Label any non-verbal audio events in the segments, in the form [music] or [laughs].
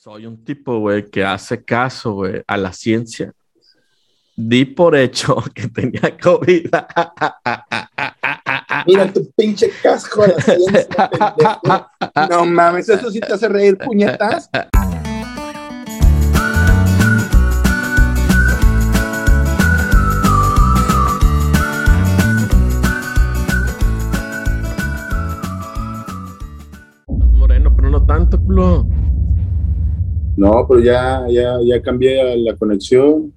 Soy un tipo, güey, que hace caso, güey, a la ciencia. Di por hecho [laughs] que tenía COVID. Mira tu pinche casco a la ciencia, [laughs] pendejo. No mames, eso sí te hace reír, puñetas. Moreno, pero no tanto, culo. No, pero ya, ya, ya cambié la conexión.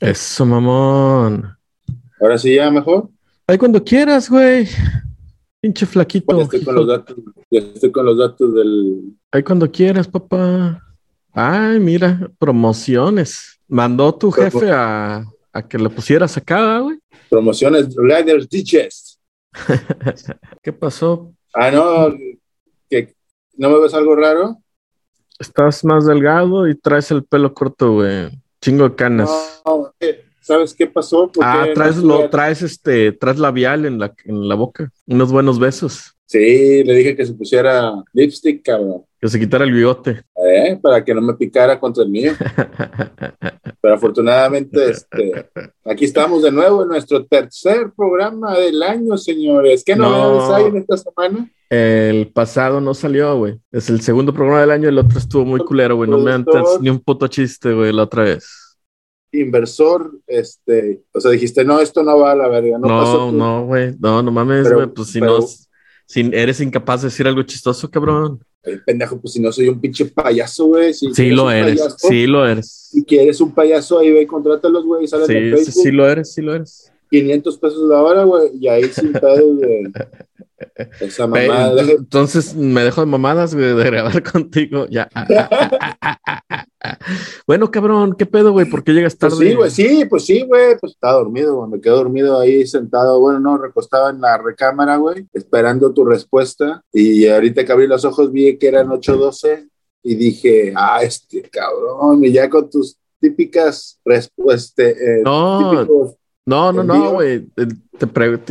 Eso, mamón. Ahora sí, ya mejor. Ahí cuando quieras, güey. Pinche flaquito. Ya estoy con los datos, ya estoy con los datos del. Ahí cuando quieras, papá. Ay, mira, promociones. Mandó tu jefe a, a que le pusieras acá, güey. Promociones Riders Digest. [laughs] ¿Qué pasó? Ah, no, que no me ves algo raro. Estás más delgado y traes el pelo corto, güey. Chingo de canas. No, ¿sabes qué pasó? ¿Por ah, traes no lo, traes este, traes labial en la, en la boca. Unos buenos besos. Sí, le dije que se pusiera lipstick, cabrón. Que se quitara el bigote. ¿Eh? Para que no me picara contra el mío. [laughs] Pero afortunadamente, este, aquí estamos de nuevo en nuestro tercer programa del año, señores. ¿Qué No. novedades hay en esta semana? El pasado no salió, güey. Es el segundo programa del año, el otro estuvo muy culero, güey. No me antes ni un puto chiste, güey, la otra vez. Inversor, este, o sea, dijiste, no, esto no va a la verga, no, pasó. No, tu- no, güey. No, no mames, güey. Pues si pero- no, si eres incapaz de decir algo chistoso, cabrón. Ay, pendejo, pues si no soy un pinche payaso, güey. Si Sí lo eres, payaso, sí lo eres. Si quieres un payaso, ahí ve contrátalos, güey, y Sí, sí, Facebook. sí lo eres, sí lo eres. 500 pesos la hora, güey, y ahí sin pedo, güey. [laughs] Esa mamada. Entonces me dejo de mamadas, güey, de grabar [laughs] contigo. Ya. [laughs] bueno, cabrón, ¿qué pedo, güey? ¿Por qué llegas Pues tarde? sí, güey, sí, pues sí, güey, pues estaba dormido, güey, me quedé dormido ahí sentado, bueno, no, recostado en la recámara, güey, esperando tu respuesta, y ahorita que abrí los ojos vi que eran 8.12 y dije, ah, este cabrón, y ya con tus típicas respuestas, eh, No. No, no, no, güey.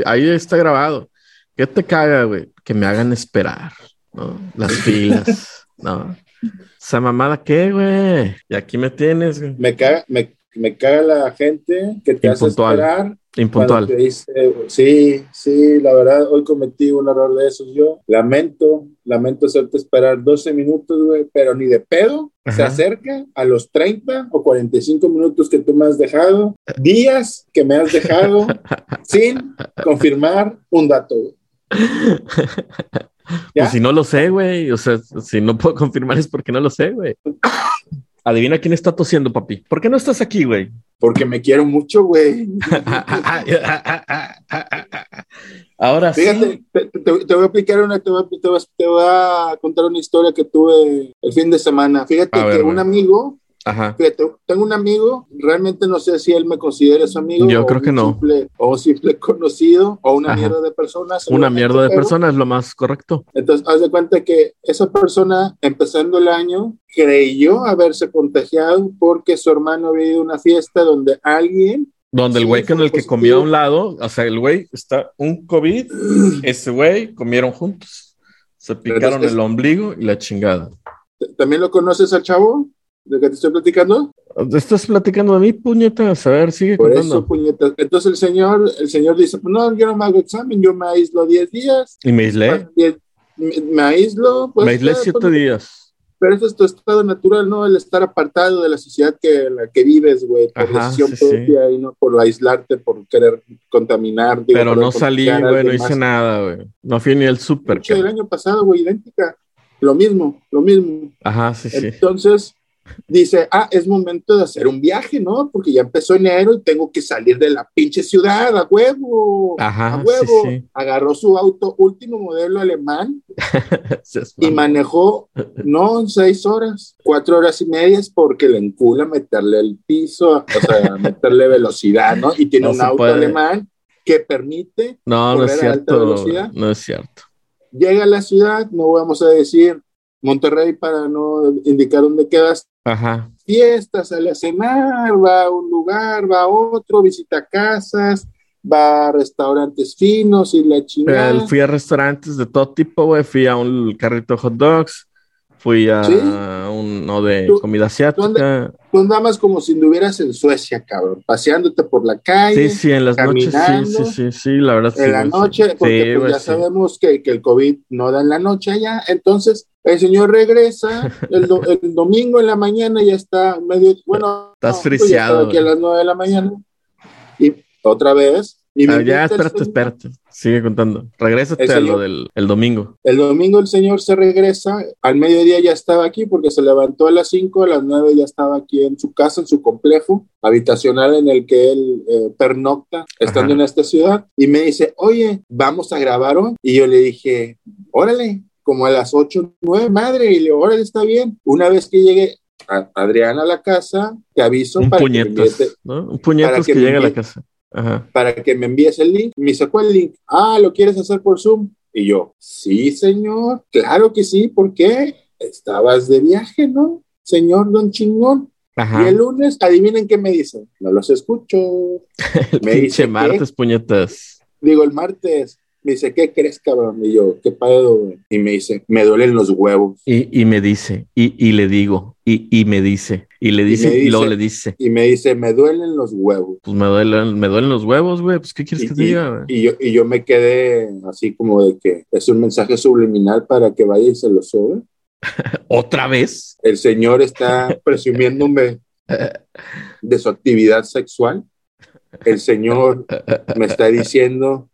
Ahí está grabado. ¿Qué te caga, güey? Que me hagan esperar, ¿no? Las [laughs] filas, ¿no? Esa mamada, ¿qué, güey? Y aquí me tienes, güey. me caga, me, me caga la gente que te hace Impuntual. esperar Impuntual. Te dice, sí, sí, la verdad, hoy cometí un error de esos yo. Lamento, lamento hacerte esperar 12 minutos, güey, pero ni de pedo. Se Ajá. acerca a los 30 o 45 minutos que tú me has dejado, días que me has dejado [laughs] sin confirmar un dato, güey. [laughs] Pues si no lo sé, güey. O sea, si no puedo confirmar es porque no lo sé, güey. Adivina quién está tosiendo, papi. ¿Por qué no estás aquí, güey? Porque me quiero mucho, güey. Ahora Fíjate, sí. te, te- te voy a explicar una, te voy te voy a- contar una historia que tuve el fin de semana. Fíjate que un amigo Ajá. Tengo un amigo, realmente no sé si él me considera su amigo. Yo creo que no. simple- o simple [laughs] conocido, o una Ajá. mierda de personas. Una mierda de pero- persona es lo más correcto. Entonces, haz de cuenta que esa persona, empezando el año, creyó haberse contagiado porque su hermano había ido a una fiesta donde alguien. Donde el Sí, güey con el que positivo. comió a un lado, o sea, el güey está un COVID, [clears throat] ese güey comieron juntos. Se picaron es- el ombligo y la chingada. ¿También lo conoces al chavo? ¿De que te estoy platicando? Estás platicando de mí, puñetas. A ver, sigue Por contando. eso, puñetas. Entonces el señor, el señor dice, no, yo no me hago examen, yo me aíslo 10 días. Y me aislé. Pasan 10 me, me aíslo, pues, me aislé ya, siete pues, días. Pero eso es tu estado natural, ¿no? El estar apartado de la sociedad que en la que vives, güey, por Ajá, decisión sí, sí. propia y no por aislarte, por querer contaminar. digo, Pero no salí, a güey, no hice nada, güey. No fui ni al súper. Cabrón. año pasado, güey, idéntica. Lo mismo, lo mismo. Ajá, sí, sí. Entonces dice, ah, es momento de hacer un viaje, ¿no? Porque ya empezó enero y tengo que salir de la pinche ciudad, a huevo. Ajá, a huevo. sí, sí. Agarró su auto, último modelo alemán, [laughs] y manejó no seis horas, cuatro horas y medias porque le encula meterle el piso, o sea, [laughs] meterle velocidad, ¿no? Y tiene No un auto puede. alemán que permite, No, no es cierto. No es cierto. llega a la ciudad, no vamos a decir Monterrey para no indicar dónde quedas, Ajá. fiestas, sale a cenar, va a un lugar, va a otro, visita casas, va a restaurantes finos y la chingada. Pero fui a restaurantes de todo tipo, güey. Fui a un carrito de hot dogs. Fui a ¿Sí? uno de ¿Tú- comida asiática. Tú andabas como si anduvieras en Suecia, cabrón, paseándote por la calle. Sí, sí, en las noches, sí, sí, sí, sí, la verdad sí. en la güey, sí. noche, porque Sí, pues, güey, ya sí. sabemos que, que el COVID no da en la noche allá. Entonces, el señor regresa el, do- [laughs] el domingo en la mañana ya está medio, bueno, Estás no, pues, friseado, aquí a las nueve de la mañana. Y otra vez. Y Ah, ya, espérate, señor. espérate. Sigue contando. Regrésate El a lo señor- del el domingo. El domingo el señor se regresa, al mediodía ya estaba aquí porque se levantó a las 5, a las 9 ya estaba aquí en su casa, en su complejo habitacional en el que él eh, pernocta estando Ajá. en esta ciudad y me dice, oye, vamos a grabar hoy. Y yo le dije, órale, como a las 8, 9, madre, y le digo, órale, está bien. Una vez que llegue a Adrián a la casa, te aviso Un para que, puñetas, ¿no? Un puñetas que que, me llega a la casa. Ajá. para que me envíes el link. Me dice, ¿cuál link? Ah, ¿lo quieres hacer por Zoom? Y yo, sí, señor, claro que sí, ¿por qué? Estabas de viaje, ¿no? Señor Don Chingón. Y el lunes, adivinen qué me dicen. No los escucho. El [laughs] me dice martes, puñetas. Digo, el martes. Me dice, ¿qué crees, cabrón? Y yo, ¿qué pedo, güey? Y me dice, me duelen los huevos. Y, y me dice, y, y le digo, y, y me dice, y le dice, y, me luego dice- le dice, Y me dice, me duelen los huevos. pues me duelen, me duelen los huevos, güey, pues ¿qué quieres Y, que te diga, güey? y yo, y yo me quedé así como de que es un mensaje subliminal para que vaya y se lo sube. [laughs] ¿Otra vez? El señor está presumiéndome [laughs] de su actividad sexual. El señor me está diciendo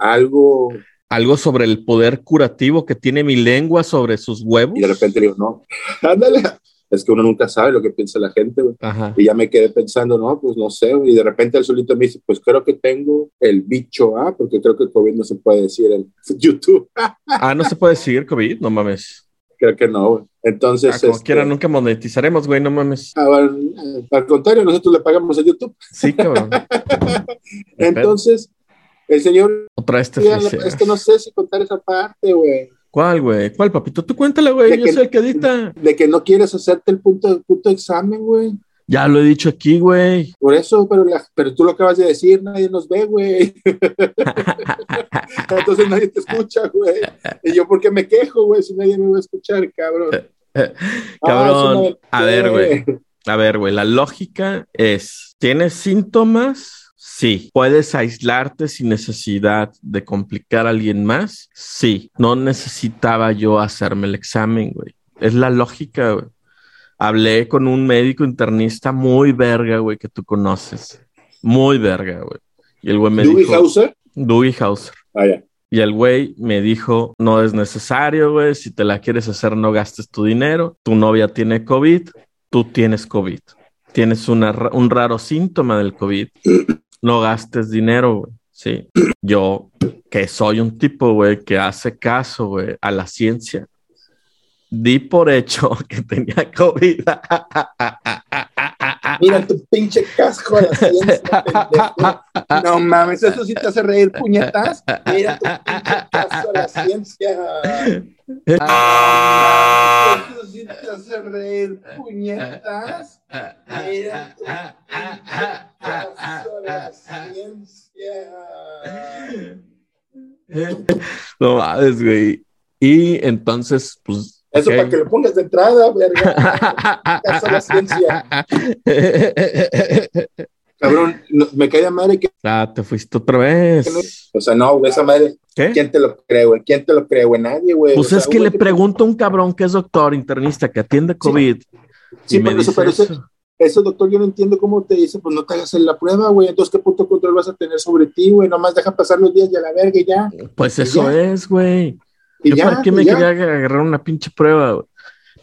algo Algo sobre el poder curativo que tiene mi lengua sobre sus huevos. y de repente digo, no, [laughs] ándale. Es que uno nunca sabe lo que piensa la gente, güey. Y ya me quedé pensando, no, pues no sé, y de repente el solito me dice, pues creo que tengo el bicho A, porque creo que COVID no se puede decir en [laughs] YouTube. Ah, no se puede seguir COVID, no mames. creo que no, güey. Entonces, Ah, como este, quiera, nunca monetizaremos, güey, no mames. ah, bueno, eh, al contrario, nosotros le pagamos a YouTube. Sí, cabrón. [laughs] Entonces, el señor Otra vez te Ya, frisea. es que no sé si contar esa parte, güey. ¿Cuál, güey? ¿Cuál, papito? Tú cuéntala, güey. De Yo que- soy el que. De que no quieres hacerte el punto, el punto examen, güey. Ya lo he dicho aquí, güey. Por eso, pero, la- pero tú lo acabas de decir, nadie nos ve, güey. [laughs] Entonces nadie te escucha, güey. Y yo, ¿por qué me quejo, güey? Si nadie me va a escuchar, cabrón. [laughs] Ah, Cabrón. A ver, güey. A ver, güey, la lógica es, ¿tienes síntomas? Sí. ¿Puedes aislarte sin necesidad de complicar a alguien más? Sí. No necesitaba yo hacerme el examen, güey. Es la lógica, güey. Hablé con un médico internista muy verga, güey, que tú conoces. Muy verga, güey. Y el güey me Dewey dijo... Hauser. Dewey Hauser. Ah, ya. Y el güey me dijo, no es necesario, güey, si te la quieres hacer no gastes tu dinero, tu novia tiene COVID, tú tienes COVID, tienes una un raro síntoma del COVID, no gastes dinero, güey, sí. Yo, que soy un tipo, güey, que hace caso, güey, a la ciencia, di por hecho [laughs] que tenía COVID. [laughs] Mira [laughs] tu pinche casco a la ciencia, pendejo. No mames, eso sí te hace reír, puñetas. Mira tu pinche casco a la ciencia. Ah, [laughs] Eso sí te hace reír, puñetas. Mira tu pinche casco a la ciencia. no mames, güey. Y entonces, pues. Eso para que lo pongas de entrada, verga. [laughs] Caso a la ciencia. Cabrón, no- me cae de madre que. ah, te fuiste otra vez. O sea, no, güey, esa madre. ¿Qué? ¿Quién te lo cree, güey? ¿Quién te lo cree, güey? Nadie, güey. Pues O sea, es que güey, le pregunto a un cabrón que es doctor internista que atiende COVID. Sí, me pero eso, pero eso- doctor, yo no entiendo cómo te dice, pues no te hagas la prueba, güey. Entonces, ¿qué punto de control vas a tener sobre ti, güey? Nomás deja pasar los días y a la verga y ya. Pues y eso ya. es, güey. Y Yo ya, para qué me ya. quería agarrar una pinche prueba, güey?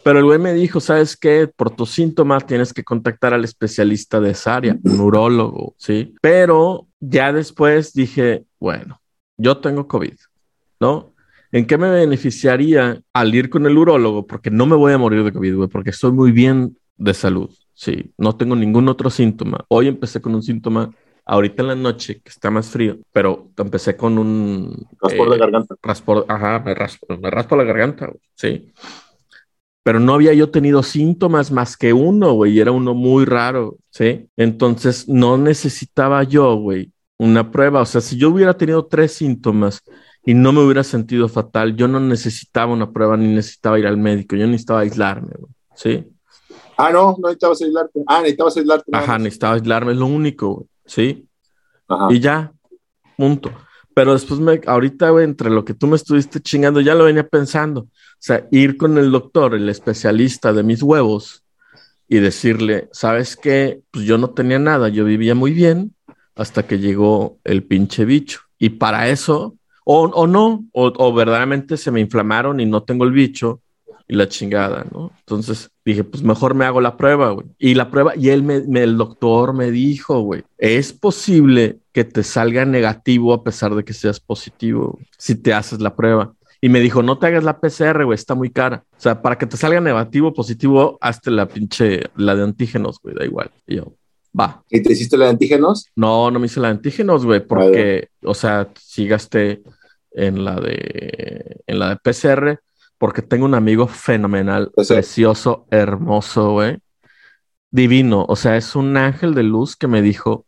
Pero el güey me dijo, ¿sabes qué? Por tus síntomas tienes que contactar al especialista de esa área, un urólogo, ¿sí? Pero ya después dije, bueno, yo tengo COVID, ¿no? ¿En qué me beneficiaría al ir con el urólogo? Porque no me voy a morir de COVID, güey, porque estoy muy bien de salud, ¿sí? No tengo ningún otro síntoma. Hoy empecé con un síntoma ahorita en la noche, que está más frío, pero empecé con un... Raspor eh, de garganta. raspo, ajá, me raspo, me raspo la garganta, güey, sí. Pero no había yo tenido síntomas más que uno, güey, y era uno muy raro, ¿sí? Entonces no necesitaba yo, güey, una prueba. O sea, si yo hubiera tenido tres síntomas y no me hubiera sentido fatal. Yo no necesitaba una prueba ni necesitaba ir al médico, yo necesitaba aislarme, güey. ¿Sí? Ah, no, no necesitabas aislarte. Ah, necesitabas aislarte. Ajá, necesitaba aislarme, es lo único, güey. ¿Sí? Ajá. Y ya, punto. Pero después, me, ahorita, güey, entre lo que tú me estuviste chingando, ya lo venía pensando. O sea, ir con el doctor, el especialista de mis huevos, y decirle, ¿sabes qué? Pues yo no tenía nada, yo vivía muy bien hasta que llegó el pinche bicho. Y para eso, o, o no, o, o, verdaderamente se me inflamaron y no tengo el bicho y la chingada, ¿no? Entonces dije, pues mejor me hago la prueba, güey. Y la prueba, y él, me, me, el doctor me dijo, güey, es posible que te salga negativo a pesar de que seas positivo si te haces la prueba. Y me dijo, no te hagas la PCR, güey, está muy cara. O sea, para que te salga negativo o positivo, hazte la pinche, la de antígenos, güey, da igual. Y yo, va. ¿Y te hiciste la de antígenos? No, no me hice la de antígenos, güey, porque, o sea, sí gasté en la de, en la de PCR, porque tengo un amigo fenomenal, O sea- precioso, hermoso, güey. Divino. O sea, es un ángel de luz que me dijo,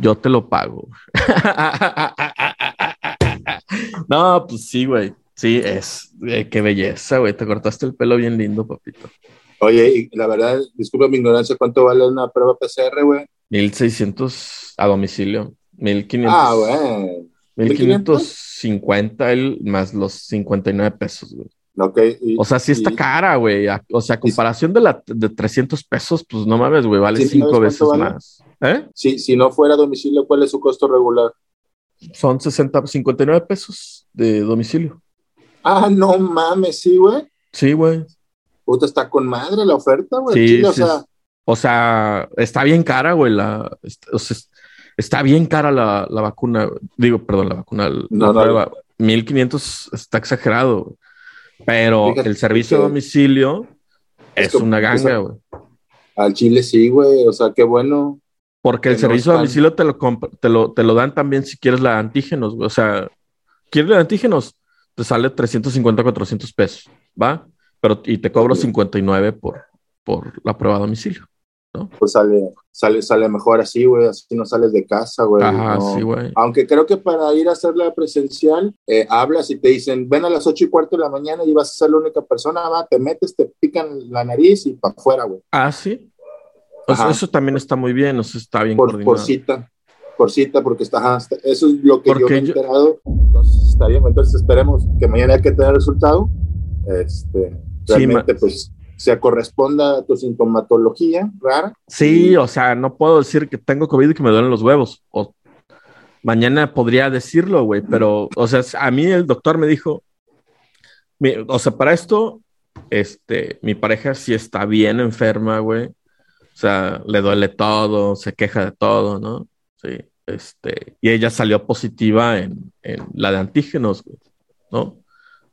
yo te lo pago. [laughs] no, pues sí, güey. Sí, es. eh, qué belleza, güey. Te cortaste el pelo bien lindo, papito. Oye, y la verdad, disculpa mi ignorancia, ¿cuánto vale una prueba PCR, güey? 1600 a domicilio. 1500. Ah, güey. 1550 el, más los 59 pesos, güey. Y- O sea, sí está y- cara, güey. O sea, a comparación de la de 300 pesos, pues no mames, güey, vale Sí, cinco ¿sabes veces vale? más. ¿Eh? Si, si no fuera a domicilio, ¿cuál es su costo regular? Son 60, 59 pesos de domicilio. Ah, no mames, sí, güey. Sí, güey. Puta, está con madre la oferta, güey. Sí, Chile, o sí, sea, O sea, está bien cara, güey. La, o sea, es- está bien cara la, la vacuna. Digo, perdón, la vacuna, la No, no, prueba. 1500 está exagerado. Pero Fíjate el servicio de domicilio es una ganga, güey. al Chile sí, güey. O sea, qué bueno. Porque el no servicio están- domicilio te lo, te, lo, te lo dan también si quieres la de antígenos, güey. O sea, ¿quieres la de antígenos? Te sale 350, 400 pesos, ¿va? Pero, y te cobro Ok. 59 por, por la prueba a domicilio. Pues sale, sale, sale mejor así, güey. Así no sales de casa, güey. Ajá, no. sí, güey. Aunque creo que para ir a hacerla presencial, eh, hablas y te dicen, ven a las ocho y cuarto de la mañana y vas a ser la única persona, va, te metes, te pican la nariz y para afuera, güey. Ah, sí. O sea, eso también está muy bien, o sea, está bien Por, coordinado. por cita, por cita, porque está, eso es lo que yo Porque me he yo- enterado. Entonces está bien, entonces esperemos que mañana hay que tener resultado. Este, Sí, realmente, pues, se corresponda a tu sintomatología rara. Sí, o sea, no puedo decir que tengo COVID y que me duelen los huevos. O mañana podría decirlo, güey, pero, o sea, a mí el doctor me dijo, mi- o sea, para esto, este, mi pareja sí está bien enferma, güey. O sea, le duele todo, se queja de todo, ¿no? Sí, este, y ella salió positiva en, en la de antígenos, güey, ¿no?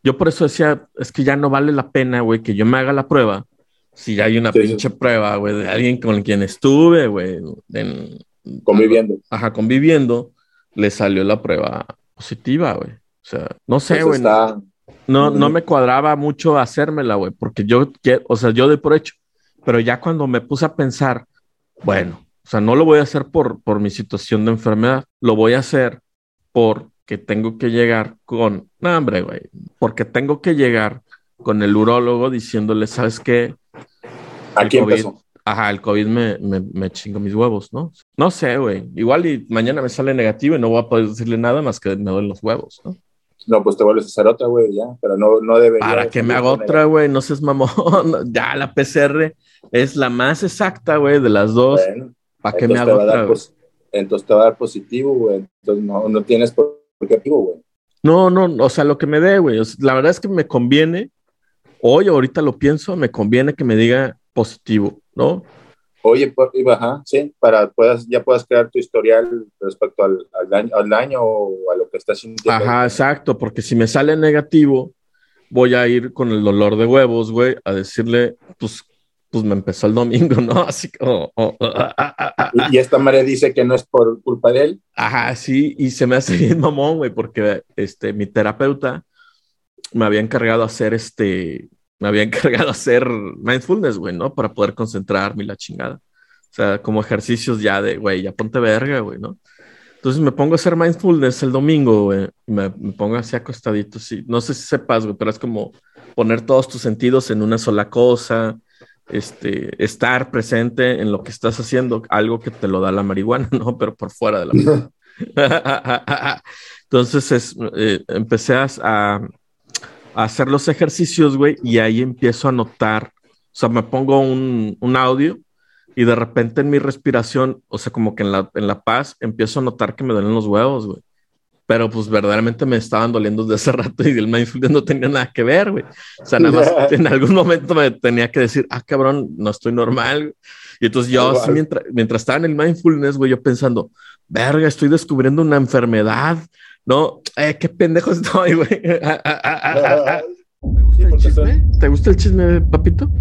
Yo por eso decía, es que ya no vale la pena, güey, que yo me haga la prueba si ya hay una Sí, sí. pinche prueba, güey, de alguien con quien estuve, güey, en- Conviviendo. ajá, conviviendo, le salió la prueba positiva, güey. O sea, no sé, güey, está, no, no me cuadraba mucho hacérmela, güey, porque yo, o sea, yo doy por hecho, pero ya cuando me puse a pensar, bueno, o sea, no lo voy a hacer por, por mi situación de enfermedad, lo voy a hacer porque tengo que llegar con, no, hombre, güey, porque tengo que llegar con el urólogo diciéndole, ¿sabes qué? aquí COVID. empezó. Ajá, el COVID me, me, me chingo mis huevos, ¿no? No sé, güey. Igual y mañana me sale negativo y no voy a poder decirle nada más que me duelen los huevos, ¿no? No, pues te vuelves a hacer otra, güey, ya, pero no, no debería. Para que me haga otra, güey, no seas mamón. [laughs] Ya la PCR es la más exacta, güey, de las dos. Bueno, ¿Para que me haga otra? entonces te va a dar positivo, güey. Entonces no, no tienes por activo, güey. No, no, o sea, lo que me dé, güey. o sea, la verdad es que me conviene, hoy ahorita lo pienso, me conviene que me diga positivo, ¿no? Oye, pues, ajá, sí, para puedas, ya puedas crear tu historial respecto al, al daño, al daño o a lo que estás sintiendo. Ajá, exacto, porque si me sale negativo, voy a ir con el dolor de huevos, güey, a decirle, pues, pues me empezó el domingo, ¿no? [laughs] Así como, oh, ah, ah, ah, ah, Y, y esta madre dice que no es por culpa de él. Ajá, sí, y se me hace [laughs] bien mamón, güey, porque este, mi terapeuta me había encargado hacer este, me había [laughs] encargado hacer mindfulness, güey, ¿no? Para poder concentrarme y la chingada. O sea, como ejercicios ya de, güey, ya ponte verga, güey, ¿no? Entonces me pongo a hacer mindfulness el domingo, güey. Me, me, pongo así acostadito. Sí. No sé si sepas, güey, pero es como poner todos tus sentidos en una sola cosa, este, estar presente en lo que estás haciendo, algo que te lo da la marihuana, [laughs] ¿no? Pero por fuera de la marihuana. [laughs] Entonces es, eh, empecé a, a, hacer los ejercicios, güey, y ahí empiezo a notar, o sea, me pongo un, un, audio y de repente en mi respiración, o sea, como que en la, en la paz, empiezo a notar que me duelen los huevos, güey. Pero pues verdaderamente me estaban doliendo desde hace rato y el mindfulness no tenía nada que ver, güey. O sea, nada más [laughs] en algún momento me tenía que decir, ah, cabrón, no estoy normal. Y entonces yo, así, mientras, mientras estaba en el mindfulness, güey, yo pensando, verga, estoy descubriendo una enfermedad, ¿no? Eh, qué pendejo estoy, güey. [laughs] [laughs] ¿Te gusta el chisme? ¿Te gusta el chisme, papito?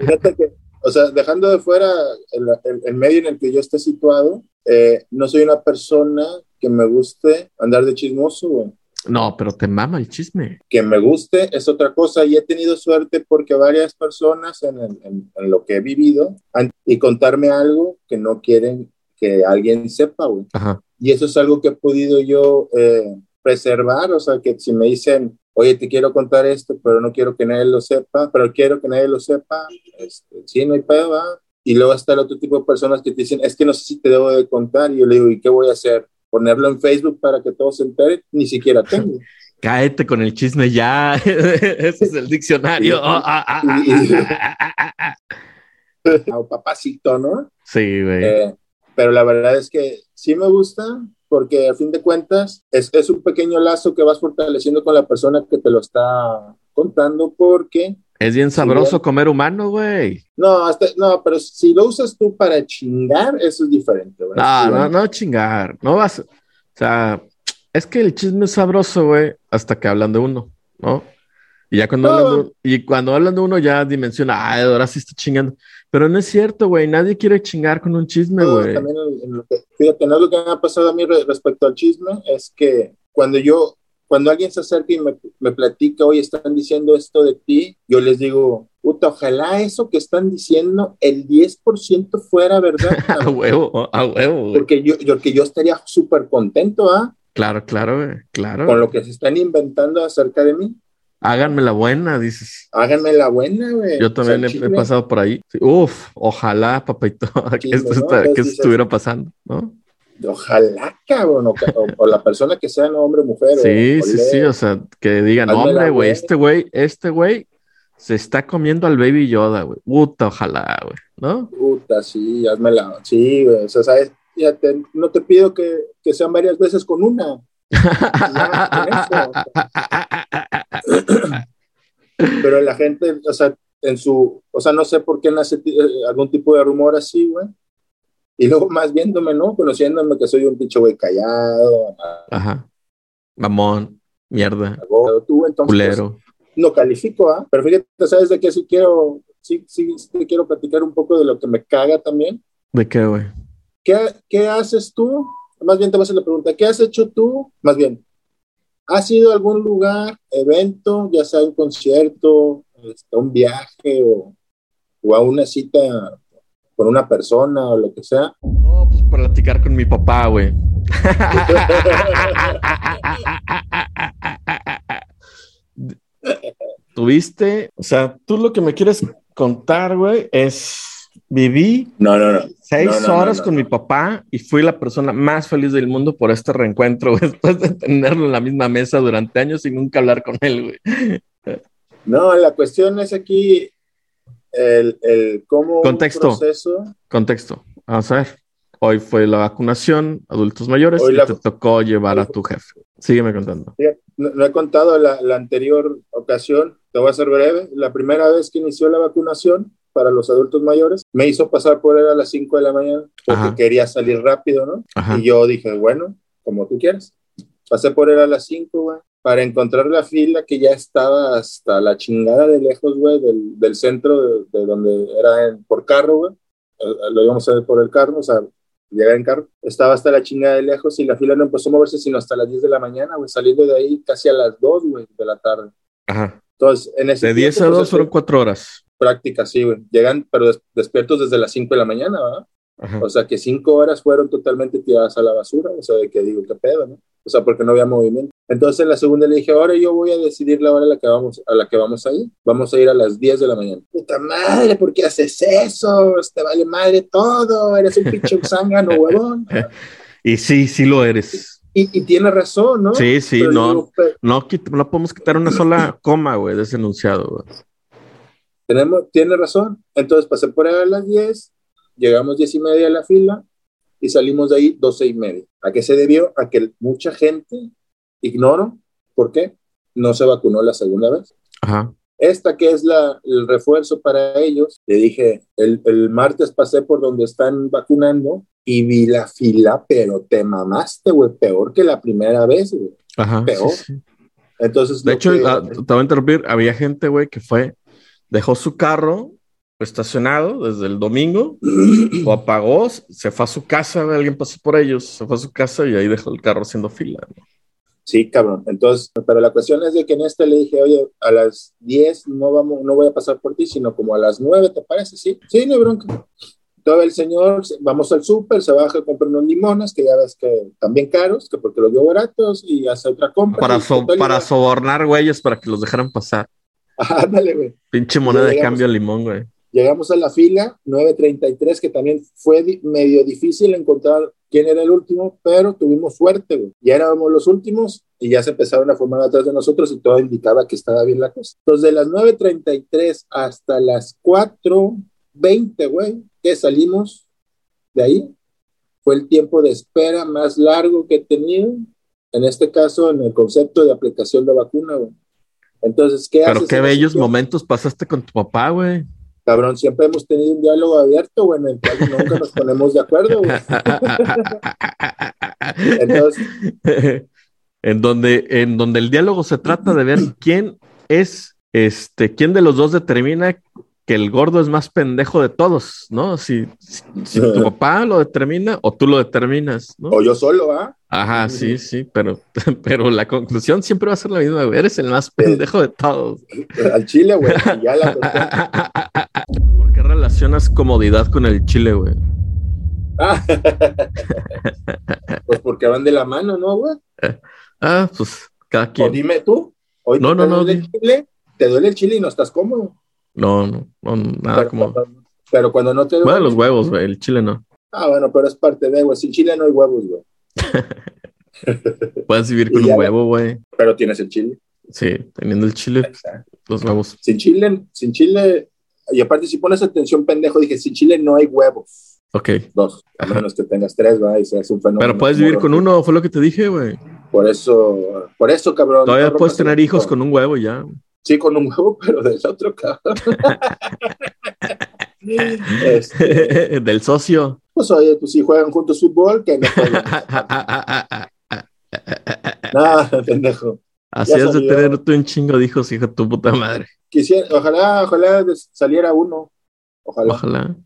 Fíjate que, o sea, dejando de fuera el, el, el medio en el que yo esté situado, eh, no soy una persona que me guste andar de chismoso, güey. No, pero te mama el chisme. Que me guste es otra cosa y he tenido suerte porque varias personas en, en, en lo que he vivido han, y contarme algo que no quieren que alguien sepa, güey. Ajá. Y eso es algo que he podido yo eh, preservar, o sea, que si me dicen, oye, te quiero contar esto, pero no quiero que nadie lo sepa, pero quiero que nadie lo sepa, este, sí, no hay pedo, ¿va? Y luego está el otro tipo de personas que te dicen, es que no sé si te debo de contar. Y yo le digo, ¿y qué voy a hacer? ¿Ponerlo en Facebook para que todos se enteren? Ni siquiera tengo. [laughs] Cáete con el chisme ya. [laughs] Ese es el diccionario. papacito, ¿no? Sí, güey. Eh, pero la verdad es que sí me gusta porque a fin de cuentas es, es un pequeño lazo que vas fortaleciendo con la persona que te lo está contando porque es bien sabroso comer humano, güey. No, hasta, no, pero si lo usas tú para chingar, eso es diferente, güey. No, no, no chingar. No vas. O sea, es que el chisme es sabroso, güey, hasta que hablan de uno, ¿no? Y ya cuando, no. hablan, de, y cuando hablan de uno, ya dimensiona, ay, ahora sí está chingando. Pero no es cierto, güey. Nadie quiere chingar con un chisme, güey. No, fíjate, no, lo que me ha pasado a mí respecto al chisme es que cuando yo cuando alguien se acerca y me, me, platica, oye, están diciendo esto de ti, yo les digo, puta, ojalá eso que están diciendo, el 10% fuera verdad. [laughs] a huevo, a huevo. Porque yo, yo, que yo estaría súper contento, ¿ah? ¿eh? Claro, claro, claro. Con lo que se están inventando acerca de mí. Háganme la buena, dices. Háganme la buena, güey. Yo también o sea, he, he, pasado por ahí. Uf, ojalá, papito, [laughs] que esto, ¿no? está, que esto estuviera pasando, ¿no? Ojalá, cabrón, o, o, o, la persona que sea, no hombre o mujer. Sí, sí, sí, o sea, que digan, hombre, güey, este güey, este güey se está comiendo al baby Yoda, güey. Puta, ojalá, güey, ¿no? Puta, sí, hazmela, sí, güey, o sea, sabes, ya te, no te pido que, que sean varias veces con una. [laughs] Pero la gente, o sea, en su, o sea, no sé por qué nace eh, algún tipo de rumor así, güey y luego más viéndome, ¿no? Conociéndome que soy un pinche güey callado. Ajá. Mamón, mierda. Tú, entonces, culero. No califico, ¿ah? ¿eh? Pero fíjate, ¿sabes de qué sí quiero? Sí, sí, sí, quiero platicar un poco de lo que me caga también. ¿De qué, güey? ¿Qué, ¿Qué haces tú? Más bien te voy a hacer la pregunta, ¿qué has hecho tú? Más bien, ¿has ido a algún lugar, evento, ya sea un concierto, este, un viaje o, o a una cita con una persona o lo que sea. No, pues platicar con mi papá, güey. [laughs] Tuviste, o sea, tú lo que me quieres contar, güey, es viví no, no, no. seis horas con mi papá y fui la persona más feliz del mundo por este reencuentro, [laughs] después de tenerlo en la misma mesa durante años y nunca hablar con él, güey. No, la cuestión es aquí el, el cómo contexto, proceso... contexto. Vamos a ver. Hoy fue la vacunación, adultos mayores, Hoy y la... te tocó llevar a tu jefe. Sígueme contando. No, no he contado la, la, anterior ocasión, te voy a ser breve. La primera vez que inició la vacunación para los adultos mayores, me hizo pasar por él a las 5 de la mañana porque Ajá. quería salir rápido, ¿no? Ajá. Y yo dije, bueno, como tú quieras. Pasé por él a las 5, güey para encontrar la fila que ya estaba hasta la chingada de lejos, güey, del, del, centro de, de, donde era en, por carro, güey. Eh, lo íbamos a ver por el carro, o sea, llegar en carro. Estaba hasta la chingada de lejos y la fila no empezó a moverse sino hasta las 10 de la mañana, güey, saliendo de ahí casi a las 2, güey, de la tarde. Ajá. Entonces, en ese De 10 a 2 fueron 4 horas. Práctica, sí, güey. Llegan, pero des despiertos desde las 5 de la mañana, ¿verdad? Ajá. O sea, que cinco horas fueron totalmente tiradas a la basura. O sea, de que digo, qué pedo, ¿no? O sea, porque no había movimiento. Entonces, en la segunda le dije, ahora yo voy a decidir la hora a la que vamos a, la que vamos a ir. Vamos a ir a las 10 de la mañana. Puta madre, ¿por qué haces eso? Te vale madre todo. Eres un pinche zángano, huevón. [laughs] Y sí, sí lo eres. Y, y tiene razón, ¿no? Sí, sí, Pero no, digo, pe- no, no podemos quitar una sola coma, güey, de ese enunciado, güey. Tenemos, tiene razón. Entonces pasé por ahí a las 10, llegamos 10 y media a la fila y salimos de ahí 12 y media. ¿A qué se debió? A que mucha gente, ignoro, ¿por qué? No se vacunó la segunda vez. Ajá. Esta que es la, el refuerzo para ellos, le dije, el, el martes pasé por donde están vacunando y vi la fila, pero te mamaste, güey, peor que la primera vez, güey. Ajá. Peor. sí, sí. Entonces, De hecho, que- ah, te voy a interrumpir. Había gente, güey, que fue, dejó su carro estacionado desde el domingo, lo [clears throat] apagó, se fue a su casa, alguien pasó por ellos, se fue a su casa y ahí dejó el carro haciendo fila. ¿no? Sí, cabrón. Entonces, pero la cuestión es de que en este le dije, oye, a las 10 no vamos, no voy a pasar por ti, sino como a las 9, ¿te parece? Sí, sí, no hay bronca. Todo el señor, vamos al súper, se baja, compra unos limones, que ya ves que también caros, que porque los dio baratos, y hace otra compra. Para, so- para sobornar güeyes para que los dejaran pasar. [laughs] Ándale, güey. Pinche moneda de llegamos. cambio limón, güey. Llegamos a la fila, 9.33, que también fue di- medio difícil encontrar quién era el último, pero tuvimos suerte, güey. Ya éramos los últimos y ya se empezaron a formar atrás de nosotros y todo indicaba que estaba bien la cosa. Entonces, de las 9.33 hasta las 4.20, güey, que salimos de ahí, fue el tiempo de espera más largo que he tenido, en este caso, en el concepto de aplicación de vacuna, güey. Entonces, ¿qué Pero haces qué bellos momentos pasaste con tu papá, güey. Cabrón, siempre hemos tenido un diálogo abierto, güey, en el cual nunca nos ponemos de acuerdo, güey. [laughs] Entonces, en donde, en donde el diálogo se trata de ver quién es, este, quién de los dos determina que el gordo es más pendejo de todos, ¿no? Si, si, si tu [laughs] papá lo determina o tú lo determinas, ¿no? o yo solo, ¿ah? Ajá, sí, sí, pero, [laughs] pero la conclusión siempre va a ser la misma, güey. Eres el más pendejo de todos. Al chile, güey. [laughs] ya la [laughs] ¿Por qué relacionas comodidad con el chile, güey? Ah. Pues porque van de la mano, ¿no, güey? Ah, pues cada O quien. dime tú. Hoy No, te no, no, duele el chile, te duele el chile y no estás cómodo. No, no, no, nada pero, como. pero cuando no te duele. Bueno, los huevos, güey. El chile no. Ah, bueno, pero es parte de, güey. Sin chile no hay huevos, güey. [laughs] Puedes vivir con un huevo, güey. Pero tienes el chile. Sí, teniendo el chile, los huevos. Sin chile, sin chile. Y aparte, si pones atención, pendejo, dije, sin chile no hay huevos. Ok. Dos. A Ajá. menos que tengas tres, ¿verdad? Y seas un fenómeno. Pero puedes vivir con uno, fue lo que te dije, güey. Por eso, por eso, cabrón. Todavía no puedes tener hijos con un huevo ya. Sí, con un huevo, [laughs] pero del otro, cabrón. [laughs] Este, [laughs] Del socio. pues oye, pues si juegan juntos fútbol, que no. [laughs] Nada, pendejo. Así Ya has de salió. tener tú un chingo de hijos, hijo de tu puta madre. Quisiera, ojalá, ojalá saliera uno. Ojalá. Ojalá.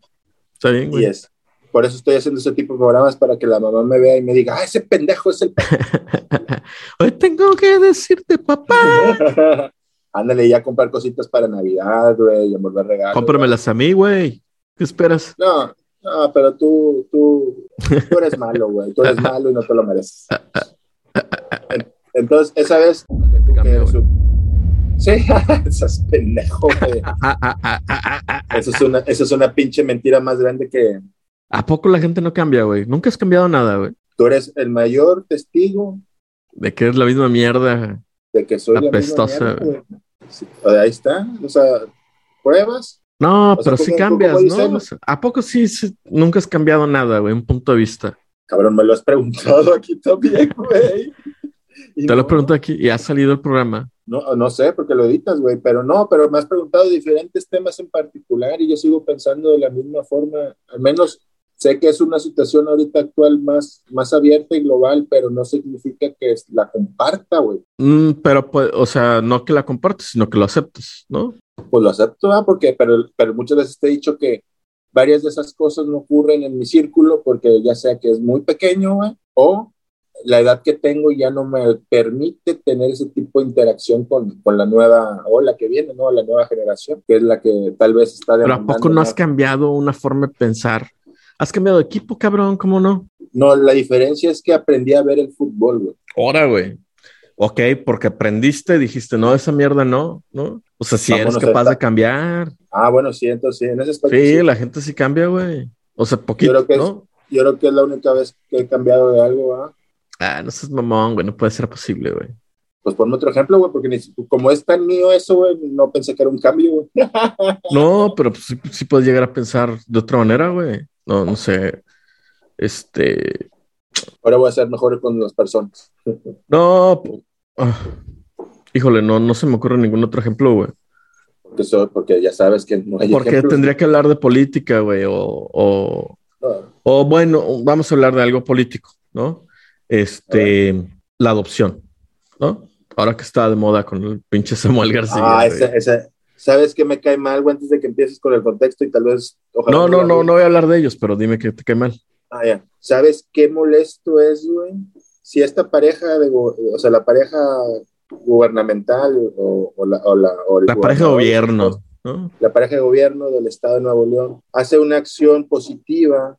Está bien, Y güey. es. Por eso estoy haciendo ese tipo de programas para que la mamá me vea y me diga, ah, ese pendejo es el [laughs] Hoy tengo que decirte, papá. Ándale ya a comprar cositas para Navidad, güey, y envolver regalos. Cómpramelas a mí, güey. ¿Qué esperas? No, no, pero tú, tú, tú eres malo, güey. Tú eres [laughs] malo y no te lo mereces. Entonces, esa vez que tú que Cambio, eres un- Sí, [laughs] esas pendejo, güey. Ah, ah, ah, ah, ah, ah. Eso es una, eso es una pinche mentira más grande que ¿A poco la gente no cambia, güey? Nunca has cambiado nada, güey. tú eres el mayor testigo De que es la misma mierda. De que soy la misma Apestosa, mierda, güey. Sí, o de ahí está, o sea, pruebas. No, O pero ¿cómo- sí cambias? ¿no? O sea, ¿A poco sí, sí? Nunca has cambiado nada, güey? Un punto de vista. Cabrón, me lo has preguntado aquí también, [laughs] güey. Te lo pregunto aquí y ha salido el programa. No, no sé, porque lo editas, güey, pero no, pero me has preguntado diferentes temas en particular y yo sigo pensando de la misma forma, al menos sé que es una situación ahorita actual más, más abierta y global, pero no significa que la comparta, güey. Mm, pero, pues, o sea, no que la compartes, sino que lo aceptes, ¿no? Pues lo acepto, ¿ah? porque, pero, pero muchas veces te he dicho que varias de esas cosas no ocurren en mi círculo porque ya sea que es muy pequeño, güey, o la edad que tengo ya no me permite tener ese tipo de interacción con, con la nueva ola que viene, ¿no? La nueva generación, que es la que tal vez está Pero ¿a poco no has cambiado una forma de pensar Has cambiado de equipo, cabrón, ¿cómo no? No, la diferencia es que aprendí a ver el fútbol, güey. Ahora, güey. Ok, porque aprendiste, dijiste, no, esa mierda no, ¿no? O sea, si eres capaz de cambiar. Ah, bueno, sí, entonces sí, en ese aspecto. Sí, la gente sí cambia, güey. O sea, poquito, yo creo que ¿no? Es, yo creo que es la única vez que he cambiado de algo, ¿ah? Ah, no seas mamón, güey, no puede ser posible, güey. Pues ponme otro ejemplo, güey, porque ni, como es tan mío eso, güey, no pensé que era un cambio, güey. [laughs] no, pero pues, sí, sí puedes llegar a pensar de otra manera, güey. No, no sé. Este. Ahora voy a ser mejor con las personas. [laughs] no, ah, híjole, no, no se me ocurre ningún otro ejemplo, güey. Porque, porque ya sabes que no hay Porque tendría que hablar de política, güey, o, o, ah. o, bueno, vamos a hablar de algo político, ¿no? Este, la adopción, ¿no? Ahora que está de moda con el pinche Samuel García. Ah, ese, ¿Sabes que me cae mal, güey? Antes de que empieces con el contexto y tal vez... no, no, no, no voy a hablar de ellos, pero dime que te cae mal. Ah, ya. ¿Sabes qué molesto es, güey? Si esta pareja, de, o sea, la pareja gubernamental o, la, o la, la pareja de gobierno, ¿no? La pareja de gobierno del Estado de Nuevo León hace una acción positiva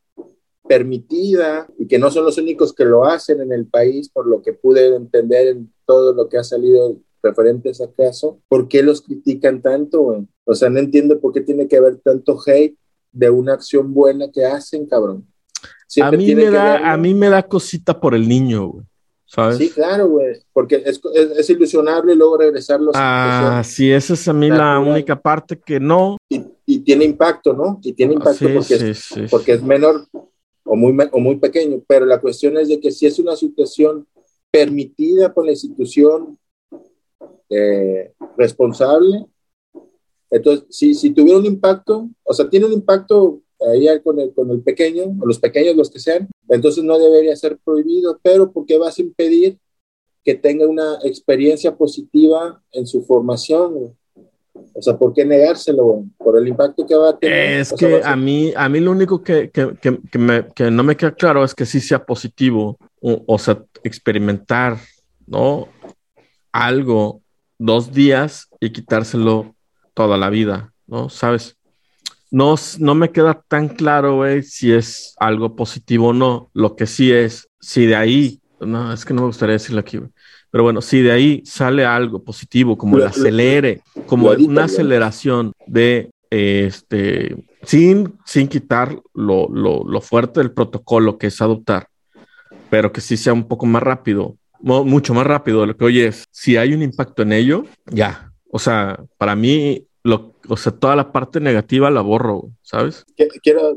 permitida y que no son los únicos que lo hacen en el país, por lo que pude entender en todo lo que ha salido referentes a caso, ¿por qué los critican tanto, güey? O sea, no entiendo por qué tiene que haber tanto hate de una acción buena que hacen, cabrón. a mí, me da, a mí me da cosita por el niño, güey. ¿Sabes? Sí, claro, güey, porque es, es, ilusionarlo y luego regresarlo. Ah, sí, esa es a mí la única parte que no. Y, y, tiene impacto, ¿no? Y tiene impacto porque, es, porque es menor o muy, o muy pequeño, pero la cuestión es de que si es una situación permitida por la institución eh, responsable, entonces si, si tuviera un impacto, o sea, tiene un impacto ahí con el, con el pequeño, o los pequeños, los que sean, entonces no debería ser prohibido, pero porque vas a impedir que tenga una experiencia positiva en su formación. O sea, ¿por qué negárselo, Por el impacto que va a tener. Es que a, mí, a mí lo único que, que, que, me, que, no me queda claro es que sí sea positivo, o, sea, experimentar, ¿no? Algo dos días y quitárselo toda la vida, ¿no? ¿Sabes? No, no me queda tan claro, güey, si es algo positivo o no. Lo que sí es, si de ahí, no, es que no me gustaría decirlo aquí, güey pero bueno, si de ahí sale algo positivo, como el acelere, como una aceleración de este, sin, sin quitar lo, lo, lo, fuerte del protocolo que es adoptar, pero que sí sea un poco más rápido, mucho más rápido de lo que hoy es. Si hay un impacto en ello, ya. O sea, para mí, lo, o sea, toda la parte negativa la borro, ¿sabes?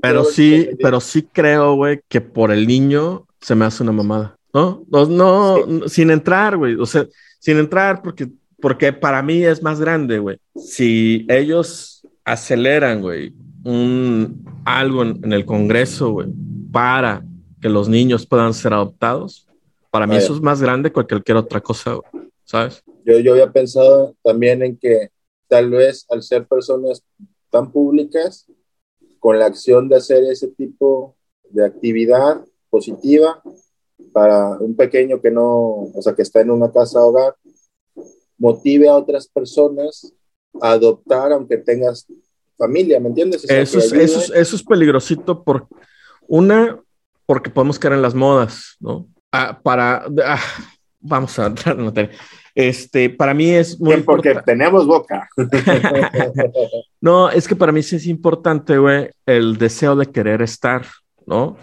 pero sí, pero sí creo, güey, que por el niño se me hace una mamada. ¿no? No, no sin entrar, güey, o sea, sin entrar porque, porque para mí es más grande, güey. Si ellos aceleran, güey, un, algo en, el Congreso, güey, para que los niños puedan ser adoptados, para mí eso es más grande que cualquier otra cosa, ¿sabes? Yo, yo había pensado también en que tal vez al ser personas tan públicas, con la acción de hacer ese tipo de actividad positiva, para un pequeño que no, o sea, que está en una casa hogar, motive a otras personas a adoptar aunque tengas familia, ¿me entiendes? eso, es, eso, eso, es, peligrosito por una, porque podemos caer en las modas, ¿no? Ah, para, ah, vamos a entrar en Este, para mí es muy Porque tenemos boca. [laughs] no, es que para mí sí es importante, güey, el deseo de querer estar, ¿no?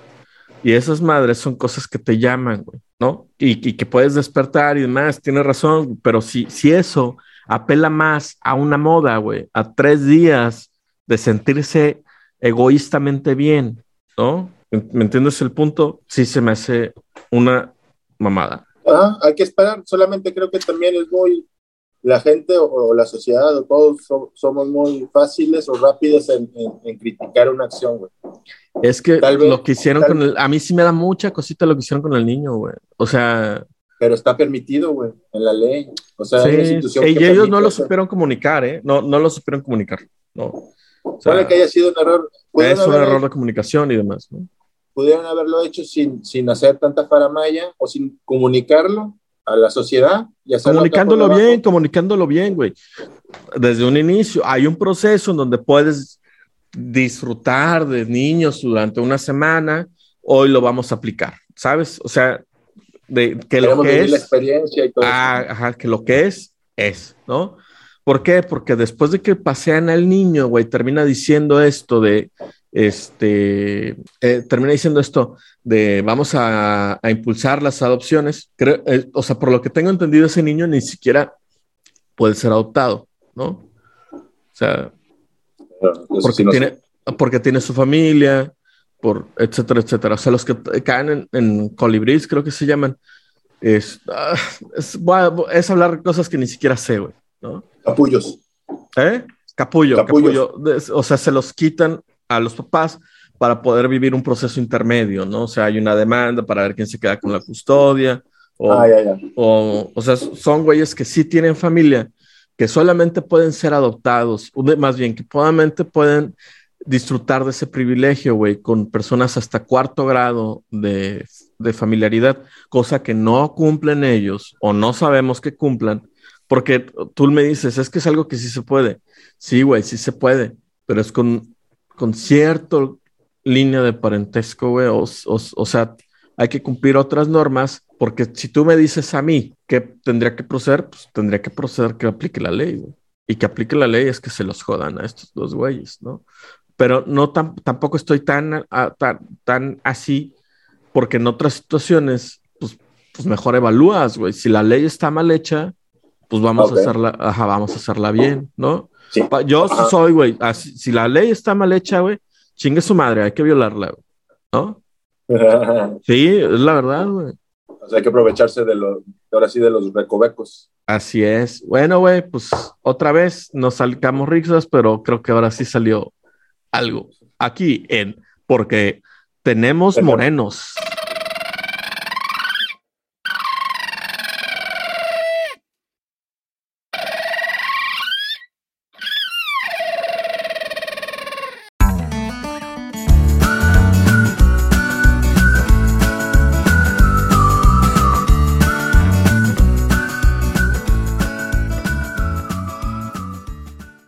Y esas madres son cosas que te llaman, güey, ¿no? Y, que puedes despertar y demás, tienes razón, pero si, si eso apela más a una moda, güey, a tres días de sentirse egoístamente bien, ¿no? ¿Me entiendes el punto? Sí se me hace una mamada. Ah, hay que esperar, solamente creo que también es muy la gente o, la sociedad o todos somos muy fáciles o rápidos en, criticar una acción, güey. Es que lo que hicieron con el, a mí sí me da mucha cosita lo que hicieron con el niño, güey. O sea... Pero está permitido, güey, en la ley. O sea, sí, institución y ellos no lo supieron comunicar, ¿eh? No, no lo supieron comunicar, no. O sea, que haya sido un error. Es un error de comunicación y demás, ¿no? Pudieron haberlo hecho sin, sin hacer tanta faramaya o sin comunicarlo a la sociedad. Y comunicándolo bien, comunicándolo bien, güey. Desde un inicio hay un proceso en donde puedes disfrutar de niños durante una semana, hoy lo vamos a aplicar, ¿sabes? O sea, de que lo que es... La experiencia y todo ah, ajá, que lo que es, es, ¿no? ¿Por qué? Porque después de que pasean al niño, güey, termina diciendo esto de, este, eh, termina diciendo esto de vamos a, impulsar las adopciones. Creo, eh, o sea, por lo que tengo entendido, ese niño ni siquiera puede ser adoptado, ¿no? O sea, porque, tiene, porque tiene su familia, por etcétera, etcétera. O sea, los que caen en, colibrís, creo que se llaman. Es, ah, es, es, hablar cosas que ni siquiera sé, güey, ¿no? Capullos. ¿Eh? Capullo, capullo. O sea, se los quitan a los papás para poder vivir un proceso intermedio, ¿no? O sea, hay una demanda para ver quién se queda con la custodia. O, ah, o, o sea, son güeyes que sí tienen familia, que solamente pueden ser adoptados, más bien que solamente pueden disfrutar de ese privilegio, güey, con personas hasta cuarto grado de, de, familiaridad, cosa que no cumplen ellos o no sabemos que cumplan, porque tú me dices, es que es algo que sí se puede. Sí, güey, sí se puede, pero es con, con cierto línea de parentesco, güey, o, o, sea, hay que cumplir otras normas, porque si tú me dices a mí que tendría que proceder, pues tendría que proceder que aplique la ley, güey. Y que aplique la ley es que se los jodan a estos dos güeyes, ¿no? Pero no tampoco estoy tan, tan, tan así, porque en otras situaciones, pues, pues mejor evalúas, güey. Si la ley está mal hecha, pues vamos a hacerla, ajá, vamos a hacerla bien, ¿no? Yo soy, güey, si la ley está mal hecha, güey, chingue su madre, hay que violarla, ¿no? [laughs] sí, es la verdad, güey. O sea, hay que aprovecharse de los, ahora sí, de los recovecos. Así es. Bueno, güey, pues otra vez nos salcamos rixas, pero creo que ahora sí salió algo aquí en Porque tenemos morenos.